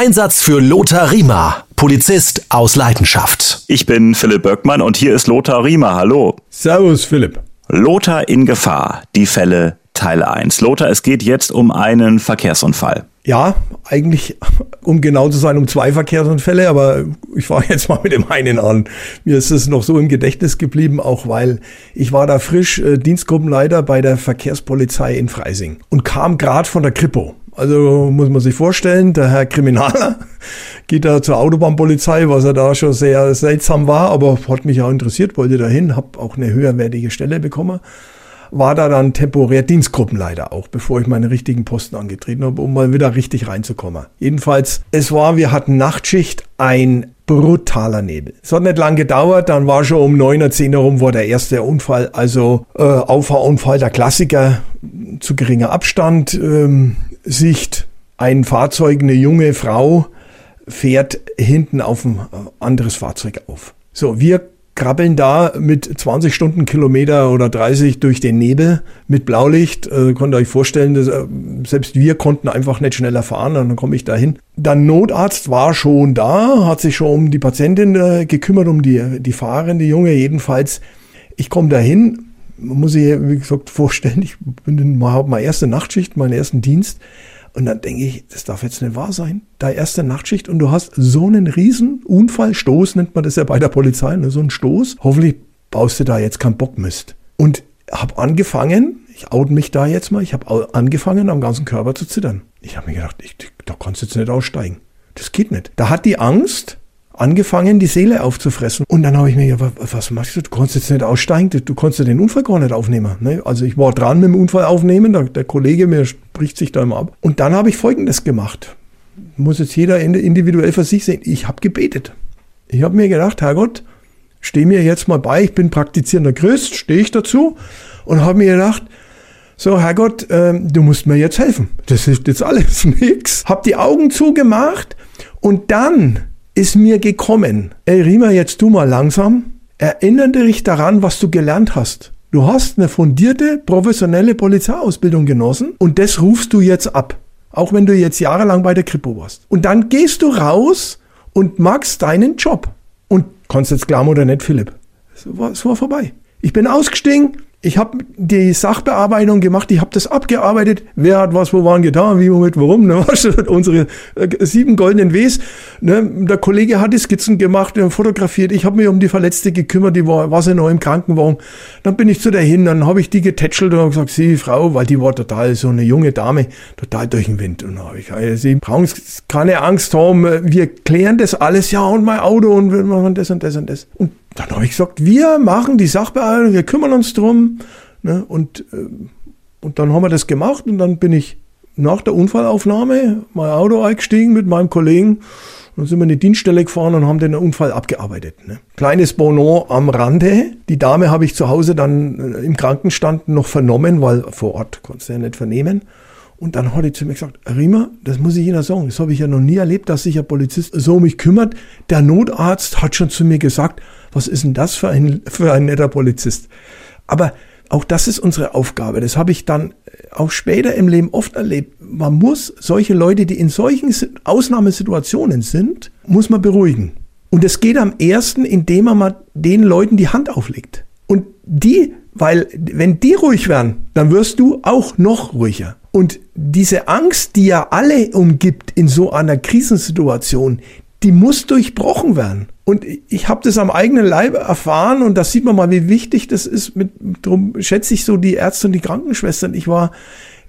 Einsatz für Lothar Riemer, Polizist aus Leidenschaft. Ich bin Philipp Böckmann und hier ist Lothar Riemer. Hallo. Servus, Philipp. Lothar in Gefahr. Die Fälle Teil 1. Lothar, es geht jetzt um einen Verkehrsunfall. Ja, eigentlich, um genau zu sein, um zwei Verkehrsunfälle, aber ich fange jetzt mal mit dem einen an. Mir ist es noch so im Gedächtnis geblieben, auch weil ich war da frisch äh, Dienstgruppenleiter bei der Verkehrspolizei in Freising und kam gerade von der Kripo. Also muss man sich vorstellen, der Herr Kriminaler geht da zur Autobahnpolizei, was er da schon sehr seltsam war, aber hat mich auch interessiert, wollte dahin, habe auch eine höherwertige Stelle bekommen. War da dann temporär Dienstgruppenleiter auch, bevor ich meinen richtigen Posten angetreten habe, um mal wieder richtig reinzukommen. Jedenfalls, es war, wir hatten Nachtschicht, ein brutaler Nebel. Es hat nicht lang gedauert, dann war schon um neun oder zehn herum war der erste Unfall, also äh, Auffahrunfall, der Klassiker, zu geringer Abstand, ähm, Sicht, ein Fahrzeug, eine junge Frau fährt hinten auf ein anderes Fahrzeug auf. So, wir krabbeln da mit 20 Stundenkilometer oder 30 durch den Nebel mit Blaulicht. Äh, könnt ihr euch vorstellen, dass, äh, selbst wir konnten einfach nicht schneller fahren. Und dann komme ich da hin. Der Notarzt war schon da, hat sich schon um die Patientin äh, gekümmert, um die, die fahrende Junge. Jedenfalls, ich komme da hin, muss ich, wie gesagt, vorstellen, ich bin in, habe meine erste Nachtschicht, meinen ersten Dienst. Und dann denke ich, das darf jetzt nicht wahr sein. Da erste Nachtschicht und du hast so einen riesen Unfall, Stoß nennt man das ja bei der Polizei, ne? so ein Stoß. Hoffentlich baust du da jetzt keinen Bockmist. Und habe angefangen, ich oute mich da jetzt mal, ich habe angefangen, am ganzen Körper zu zittern. Ich habe mir gedacht, ich, da kannst du jetzt nicht aussteigen. Das geht nicht. Da hat die Angst, angefangen, die Seele aufzufressen. Und dann habe ich mir gedacht, was machst du? Du kannst jetzt nicht aussteigen, du, ja den Unfall gar nicht aufnehmen. Ne? Also ich war dran mit dem Unfall aufnehmen, der, der Kollege mir spricht sich da immer ab. Und dann habe ich Folgendes gemacht. Muss jetzt jeder individuell für sich sehen. Ich habe gebetet. Ich habe mir gedacht, Herrgott, steh mir jetzt mal bei, ich bin praktizierender Christ, stehe ich dazu und habe mir gedacht, so, Herrgott, ähm, du musst mir jetzt helfen. Das ist jetzt alles nichts. Hab die Augen zugemacht und dann ist mir gekommen. Ey, Rima, jetzt du mal langsam. Erinnere dich daran, was du gelernt hast. Du hast eine fundierte, professionelle Polizeiausbildung genossen und das rufst du jetzt ab. Auch wenn du jetzt jahrelang bei der Kripo warst. Und dann gehst du raus und magst deinen Job. Und kannst jetzt glauben oder nicht, Philipp. Es war, es war vorbei. Ich bin ausgestiegen, ich habe die Sachbearbeitung gemacht, ich habe das abgearbeitet, wer hat was wo waren getan, wie, womit, warum, ne? unsere äh, sieben goldenen Ws. Ne? Der Kollege hat die Skizzen gemacht, fotografiert, ich habe mich um die Verletzte gekümmert, die war, war sie noch im Krankenwagen. Dann bin ich zu der hin, dann habe ich die getätschelt und gesagt, sie Frau, weil die war total so eine junge Dame, total durch den Wind. Und dann habe ich gesagt, sie brauchen keine Angst haben, wir klären das alles, ja, und mein Auto und wir machen das und das und das. Und dann habe ich gesagt, wir machen die Sachbearbeitung, wir kümmern uns drum. Ne? Und, äh, und dann haben wir das gemacht und dann bin ich nach der Unfallaufnahme mein Auto eingestiegen mit meinem Kollegen. Dann sind wir in die Dienststelle gefahren und haben den Unfall abgearbeitet. Ne? Kleines Bonon am Rande. Die Dame habe ich zu Hause dann äh, im Krankenstand noch vernommen, weil vor Ort konntest du ja nicht vernehmen. Und dann hat er zu mir gesagt, Riemer, das muss ich Ihnen sagen, das habe ich ja noch nie erlebt, dass sich ein Polizist so um mich kümmert. Der Notarzt hat schon zu mir gesagt, was ist denn das für ein, für ein netter Polizist? Aber auch das ist unsere Aufgabe. Das habe ich dann auch später im Leben oft erlebt. Man muss solche Leute, die in solchen Ausnahmesituationen sind, muss man beruhigen. Und es geht am ersten, indem man mal den Leuten die Hand auflegt. Und die, weil wenn die ruhig werden, dann wirst du auch noch ruhiger. Und diese Angst, die ja alle umgibt in so einer Krisensituation, die muss durchbrochen werden. Und ich habe das am eigenen Leib erfahren und da sieht man mal, wie wichtig das ist. Mit, darum schätze ich so die Ärzte und die Krankenschwestern. Ich war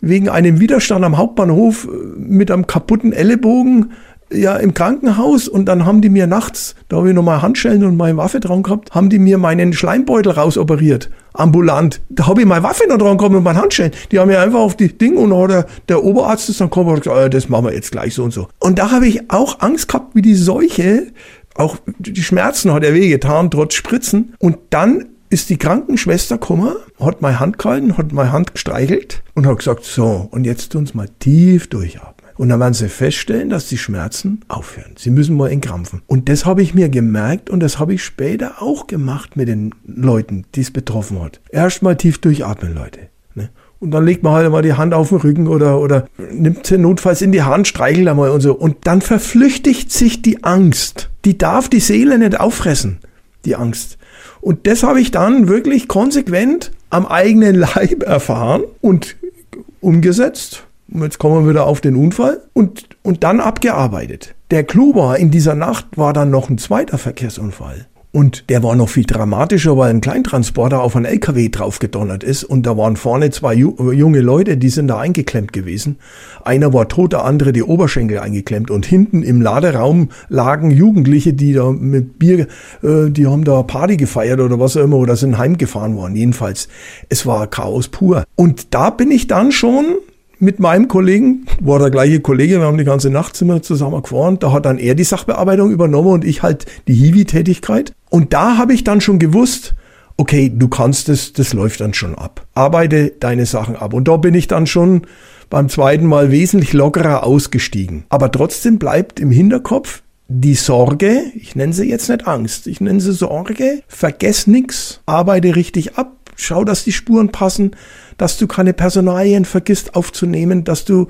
wegen einem Widerstand am Hauptbahnhof mit einem kaputten Ellenbogen ja im Krankenhaus und dann haben die mir nachts, da habe ich noch mal Handschellen und meine Waffe dran gehabt, haben die mir meinen Schleimbeutel rausoperiert, ambulant. Da habe ich meine Waffe noch dran gehabt und meine Handschellen. Die haben mir einfach auf die Ding und der, der Oberarzt ist dann gekommen und gesagt, oh, das machen wir jetzt gleich so und so. Und da habe ich auch Angst gehabt, wie die Seuche, auch die Schmerzen hat er wehgetan, trotz Spritzen. Und dann ist die Krankenschwester gekommen, hat meine Hand gehalten, hat meine Hand gestreichelt und hat gesagt, so, und jetzt tun Sie mal tief durchatmen. Und dann werden sie feststellen, dass die Schmerzen aufhören. Sie müssen mal entkrampfen. Und das habe ich mir gemerkt und das habe ich später auch gemacht mit den Leuten, die es betroffen hat. Erstmal tief durchatmen, Leute. Und dann legt man halt mal die Hand auf den Rücken oder, oder nimmt sie notfalls in die Hand, streichelt einmal und so. Und dann verflüchtigt sich die Angst. Die darf die Seele nicht auffressen, die Angst. Und das habe ich dann wirklich konsequent am eigenen Leib erfahren und umgesetzt. Und jetzt kommen wir wieder auf den Unfall und, und dann abgearbeitet. Der Clou war, in dieser Nacht war dann noch ein zweiter Verkehrsunfall. Und der war noch viel dramatischer, weil ein Kleintransporter auf einen LKW draufgedonnert ist und da waren vorne zwei junge Leute, die sind da eingeklemmt gewesen. Einer war tot, der andere die Oberschenkel eingeklemmt und hinten im Laderaum lagen Jugendliche, die da mit Bier, äh, die haben da Party gefeiert oder was auch immer oder sind heimgefahren worden. Jedenfalls, es war Chaos pur. Und da bin ich dann schon mit meinem Kollegen, war der gleiche Kollege, wir haben die ganze Nacht zusammen gefahren, da hat dann er die Sachbearbeitung übernommen und ich halt die Hiwi-Tätigkeit. Und da habe ich dann schon gewusst, okay, du kannst es, das läuft dann schon ab. Arbeite deine Sachen ab. Und da bin ich dann schon beim zweiten Mal wesentlich lockerer ausgestiegen. Aber trotzdem bleibt im Hinterkopf die Sorge, ich nenne sie jetzt nicht Angst, ich nenne sie Sorge, vergess nix, arbeite richtig ab, schau, dass die Spuren passen, dass du keine Personalien vergisst aufzunehmen, dass du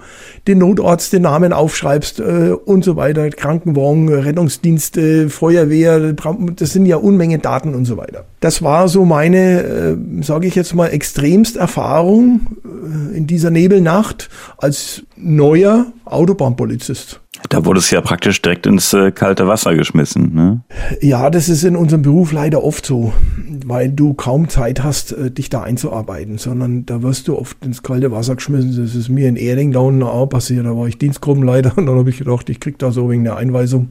den Notarzt den Namen aufschreibst äh, und so weiter, Krankenwagen, Rettungsdienste, Feuerwehr, das sind ja Unmenge Daten und so weiter. Das war so meine, äh, sage ich jetzt mal, extremst Erfahrung äh, in dieser Nebelnacht als neuer Autobahnpolizist. Da wurde es ja praktisch direkt ins äh, kalte Wasser geschmissen. Ne? Ja, das ist in unserem Beruf leider oft so, weil du kaum Zeit hast, äh, dich da einzuarbeiten, sondern da wirst du oft ins kalte Wasser geschmissen. Das ist mir in Erding da unten auch passiert. Da war ich Dienstgruppenleiter und dann habe ich gedacht, ich krieg da so wegen der Einweisung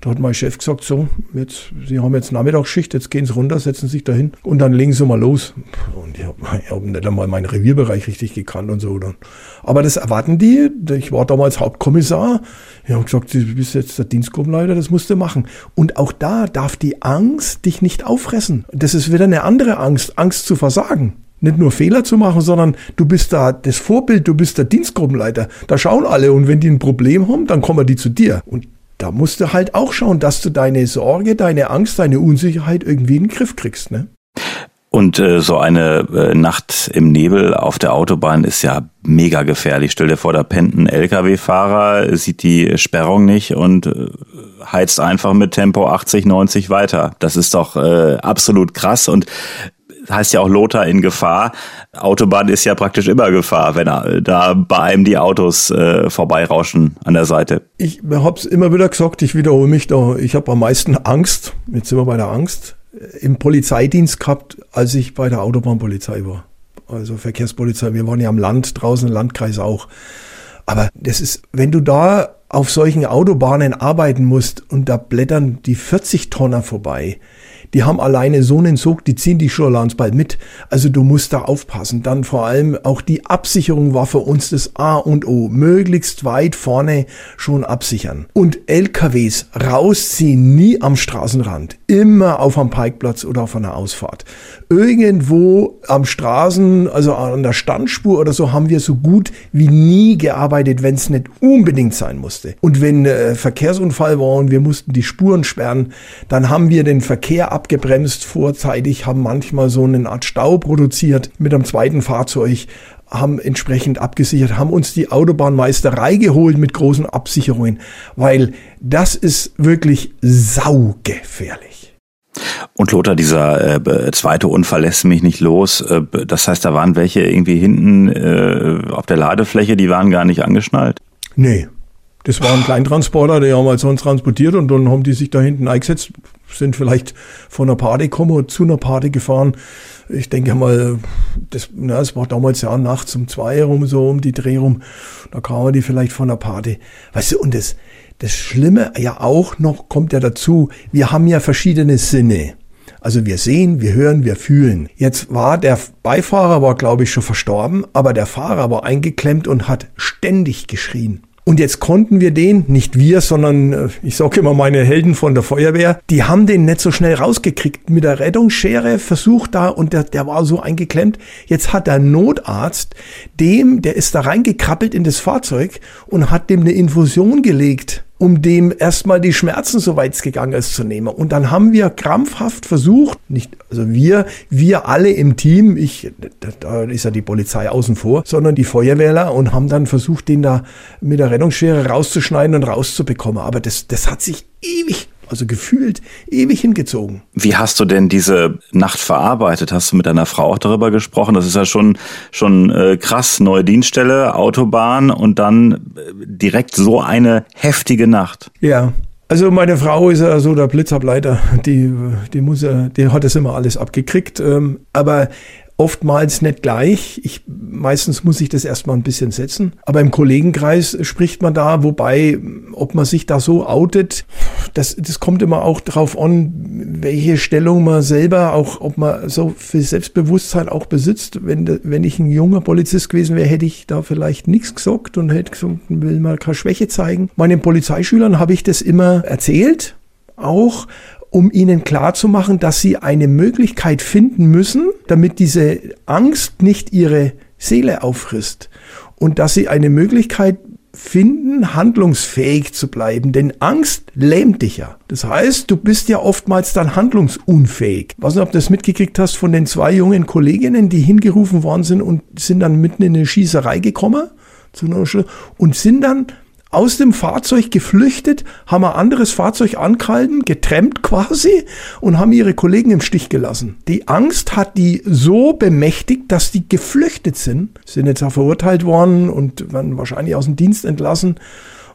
da hat mein Chef gesagt, so, jetzt, Sie haben jetzt Nachmittagsschicht, jetzt gehen Sie runter, setzen sich dahin und dann legen Sie mal los. Und ich habe hab nicht einmal meinen Revierbereich richtig gekannt und so. Dann. Aber das erwarten die. Ich war damals Hauptkommissar. Ich habe gesagt, du bist jetzt der Dienstgruppenleiter, das musst du machen. Und auch da darf die Angst dich nicht auffressen. Das ist wieder eine andere Angst, Angst zu versagen nicht nur Fehler zu machen, sondern du bist da das Vorbild, du bist der Dienstgruppenleiter. Da schauen alle und wenn die ein Problem haben, dann kommen die zu dir. Und da musst du halt auch schauen, dass du deine Sorge, deine Angst, deine Unsicherheit irgendwie in den Griff kriegst. Ne? Und äh, so eine äh, Nacht im Nebel auf der Autobahn ist ja mega gefährlich. Stell dir vor, da pennt ein LKW-Fahrer, sieht die Sperrung nicht und äh, heizt einfach mit Tempo 80, 90 weiter. Das ist doch äh, absolut krass und heißt ja auch Lothar in Gefahr. Autobahn ist ja praktisch immer Gefahr, wenn da bei einem die Autos äh, vorbeirauschen an der Seite. Ich hab's immer wieder gesagt, ich wiederhole mich da. Ich habe am meisten Angst, jetzt sind wir bei der Angst, im Polizeidienst gehabt, als ich bei der Autobahnpolizei war. Also Verkehrspolizei. Wir waren ja am Land, draußen im Landkreis auch. Aber das ist, wenn du da auf solchen Autobahnen arbeiten musst und da blättern die 40 Tonner vorbei, die haben alleine so einen Sog, die ziehen die schon bald mit. Also du musst da aufpassen. Dann vor allem auch die Absicherung war für uns das A und O. Möglichst weit vorne schon absichern. Und LKWs rausziehen, nie am Straßenrand. Immer auf einem Parkplatz oder auf einer Ausfahrt. Irgendwo am Straßen, also an der Standspur oder so, haben wir so gut wie nie gearbeitet, wenn es nicht unbedingt sein musste. Und wenn äh, Verkehrsunfall war und wir mussten die Spuren sperren, dann haben wir den Verkehr abgebremst vorzeitig, haben manchmal so eine Art Stau produziert mit einem zweiten Fahrzeug, haben entsprechend abgesichert, haben uns die Autobahnmeisterei geholt mit großen Absicherungen, weil das ist wirklich saugefährlich. Und Lothar, dieser äh, zweite Unfall lässt mich nicht los. Äh, das heißt, da waren welche irgendwie hinten äh, auf der Ladefläche, die waren gar nicht angeschnallt? Nee. Das war ein Kleintransporter, der haben halt sonst transportiert und dann haben die sich da hinten eingesetzt sind vielleicht von einer Party gekommen zu einer Party gefahren. Ich denke mal, das, na, das war damals ja nachts um zwei rum, so um die Dreh rum. Da kamen die vielleicht von der Party. Weißt du, und das, das Schlimme ja auch noch kommt ja dazu, wir haben ja verschiedene Sinne. Also wir sehen, wir hören, wir fühlen. Jetzt war der Beifahrer, war glaube ich schon verstorben, aber der Fahrer war eingeklemmt und hat ständig geschrien. Und jetzt konnten wir den, nicht wir, sondern äh, ich sage immer meine Helden von der Feuerwehr, die haben den nicht so schnell rausgekriegt. Mit der Rettungsschere versucht da und der, der war so eingeklemmt. Jetzt hat der Notarzt dem, der ist da reingekrabbelt in das Fahrzeug und hat dem eine Infusion gelegt um dem erstmal die Schmerzen, soweit es gegangen ist, zu nehmen. Und dann haben wir krampfhaft versucht, nicht, also wir, wir alle im Team, ich, da ist ja die Polizei außen vor, sondern die Feuerwehrler und haben dann versucht, den da mit der Rettungsschere rauszuschneiden und rauszubekommen. Aber das, das hat sich ewig also gefühlt ewig hingezogen. Wie hast du denn diese Nacht verarbeitet? Hast du mit deiner Frau auch darüber gesprochen? Das ist ja schon schon äh, krass, neue Dienststelle, Autobahn und dann äh, direkt so eine heftige Nacht. Ja. Also meine Frau ist ja so der Blitzableiter, die, die muss ja, die hat das immer alles abgekriegt. Ähm, aber oftmals nicht gleich. Ich, meistens muss ich das erstmal ein bisschen setzen. Aber im Kollegenkreis spricht man da, wobei, ob man sich da so outet, das, das kommt immer auch drauf an, welche Stellung man selber, auch ob man so viel Selbstbewusstsein auch besitzt. Wenn, wenn ich ein junger Polizist gewesen wäre, hätte ich da vielleicht nichts gesagt und hätte gesagt, will mal keine Schwäche zeigen. Meinen Polizeischülern habe ich das immer erzählt, auch um ihnen klarzumachen, dass sie eine Möglichkeit finden müssen, damit diese Angst nicht ihre Seele auffrisst und dass sie eine Möglichkeit finden, handlungsfähig zu bleiben, denn Angst lähmt dich ja. Das heißt, du bist ja oftmals dann handlungsunfähig. Ich weiß nicht, ob du das mitgekriegt hast von den zwei jungen Kolleginnen, die hingerufen worden sind und sind dann mitten in eine Schießerei gekommen und sind dann aus dem Fahrzeug geflüchtet, haben ein anderes Fahrzeug angehalten, getrennt quasi und haben ihre Kollegen im Stich gelassen. Die Angst hat die so bemächtigt, dass die geflüchtet sind, sind jetzt auch verurteilt worden und werden wahrscheinlich aus dem Dienst entlassen.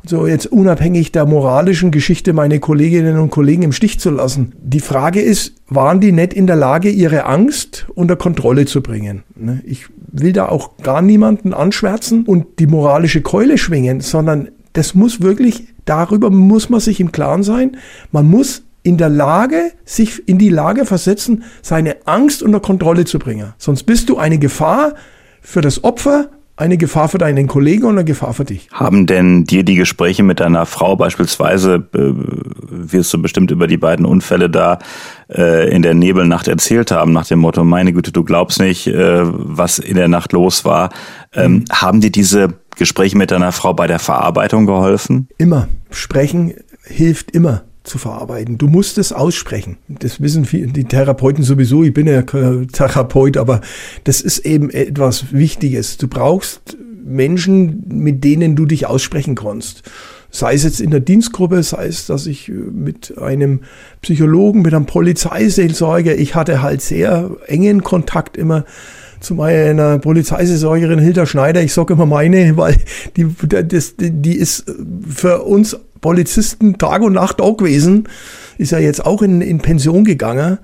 So jetzt unabhängig der moralischen Geschichte meine Kolleginnen und Kollegen im Stich zu lassen. Die Frage ist, waren die nicht in der Lage, ihre Angst unter Kontrolle zu bringen? Ne? Ich will da auch gar niemanden anschwärzen und die moralische Keule schwingen, sondern das muss wirklich, darüber muss man sich im Klaren sein. Man muss in der Lage, sich in die Lage versetzen, seine Angst unter Kontrolle zu bringen. Sonst bist du eine Gefahr für das Opfer, eine Gefahr für deinen Kollegen und eine Gefahr für dich. Haben denn dir die Gespräche mit deiner Frau beispielsweise, äh, wirst du bestimmt über die beiden Unfälle da äh, in der Nebelnacht erzählt haben, nach dem Motto, meine Güte, du glaubst nicht, äh, was in der Nacht los war. Ähm, mhm. Haben dir diese Gespräche mit deiner Frau bei der Verarbeitung geholfen? Immer. Sprechen hilft immer zu verarbeiten. Du musst es aussprechen. Das wissen die Therapeuten sowieso. Ich bin ja Therapeut, aber das ist eben etwas Wichtiges. Du brauchst Menschen, mit denen du dich aussprechen kannst. Sei es jetzt in der Dienstgruppe, sei es, dass ich mit einem Psychologen, mit einem Polizeiseelsorger, ich hatte halt sehr engen Kontakt immer zu meiner Polizeisaisongerin Hilda Schneider. Ich sage immer meine, weil die, das, die ist für uns Polizisten Tag und Nacht auch gewesen. Ist ja jetzt auch in, in Pension gegangen.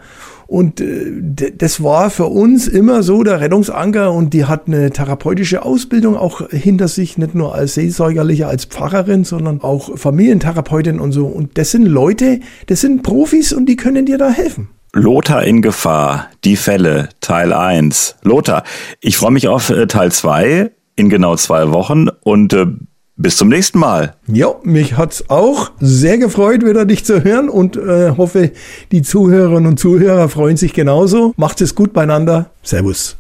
Und äh, das war für uns immer so der Rettungsanker und die hat eine therapeutische Ausbildung auch hinter sich, nicht nur als Seelsorgerliche, als Pfarrerin, sondern auch Familientherapeutin und so. Und das sind Leute, das sind Profis und die können dir da helfen. Lothar in Gefahr, die Fälle, Teil 1. Lothar, ich freue mich auf äh, Teil 2 in genau zwei Wochen und äh, bis zum nächsten Mal. Ja, mich hat's auch sehr gefreut, wieder dich zu hören und äh, hoffe, die Zuhörerinnen und Zuhörer freuen sich genauso. Macht es gut beieinander. Servus.